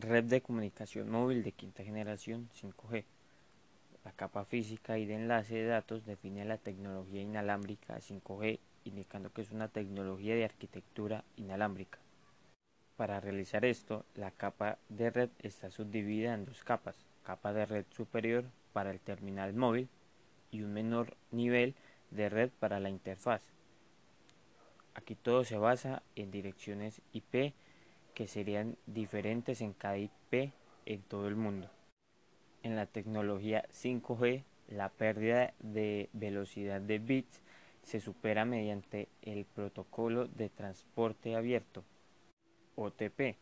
Red de comunicación móvil de quinta generación 5G. La capa física y de enlace de datos define la tecnología inalámbrica 5G, indicando que es una tecnología de arquitectura inalámbrica. Para realizar esto, la capa de red está subdividida en dos capas, capa de red superior para el terminal móvil y un menor nivel de red para la interfaz. Aquí todo se basa en direcciones IP que serían diferentes en cada IP en todo el mundo. En la tecnología 5G, la pérdida de velocidad de bits se supera mediante el protocolo de transporte abierto, OTP.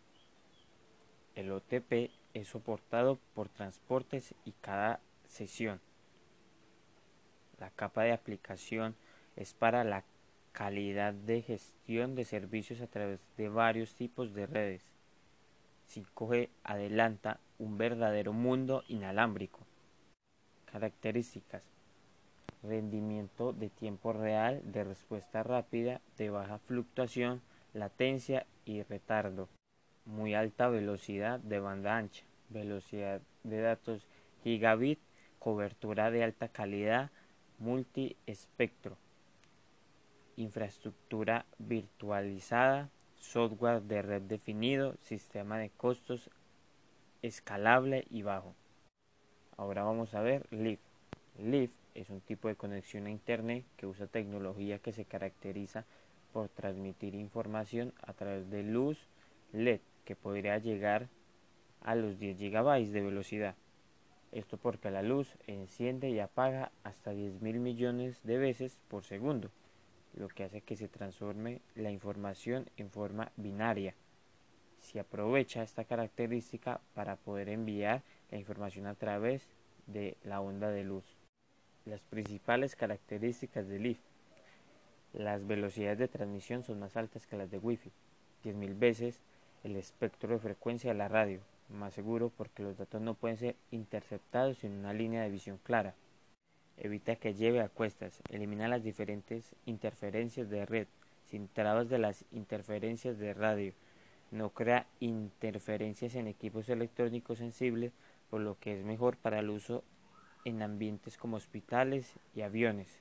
El OTP es soportado por transportes y cada sesión. La capa de aplicación es para la calidad de gestión de servicios a través de varios tipos de redes. 5G adelanta un verdadero mundo inalámbrico. Características. Rendimiento de tiempo real, de respuesta rápida, de baja fluctuación, latencia y retardo. Muy alta velocidad de banda ancha, velocidad de datos gigabit, cobertura de alta calidad, multi-espectro infraestructura virtualizada, software de red definido, sistema de costos escalable y bajo. Ahora vamos a ver LIF. LIF es un tipo de conexión a Internet que usa tecnología que se caracteriza por transmitir información a través de luz LED que podría llegar a los 10 GB de velocidad. Esto porque la luz enciende y apaga hasta 10 mil millones de veces por segundo lo que hace que se transforme la información en forma binaria. Se aprovecha esta característica para poder enviar la información a través de la onda de luz. Las principales características del IF. Las velocidades de transmisión son más altas que las de Wi-Fi, 10.000 veces el espectro de frecuencia de la radio, más seguro porque los datos no pueden ser interceptados en una línea de visión clara. Evita que lleve a cuestas. Elimina las diferentes interferencias de red, sin trabas de las interferencias de radio. No crea interferencias en equipos electrónicos sensibles, por lo que es mejor para el uso en ambientes como hospitales y aviones.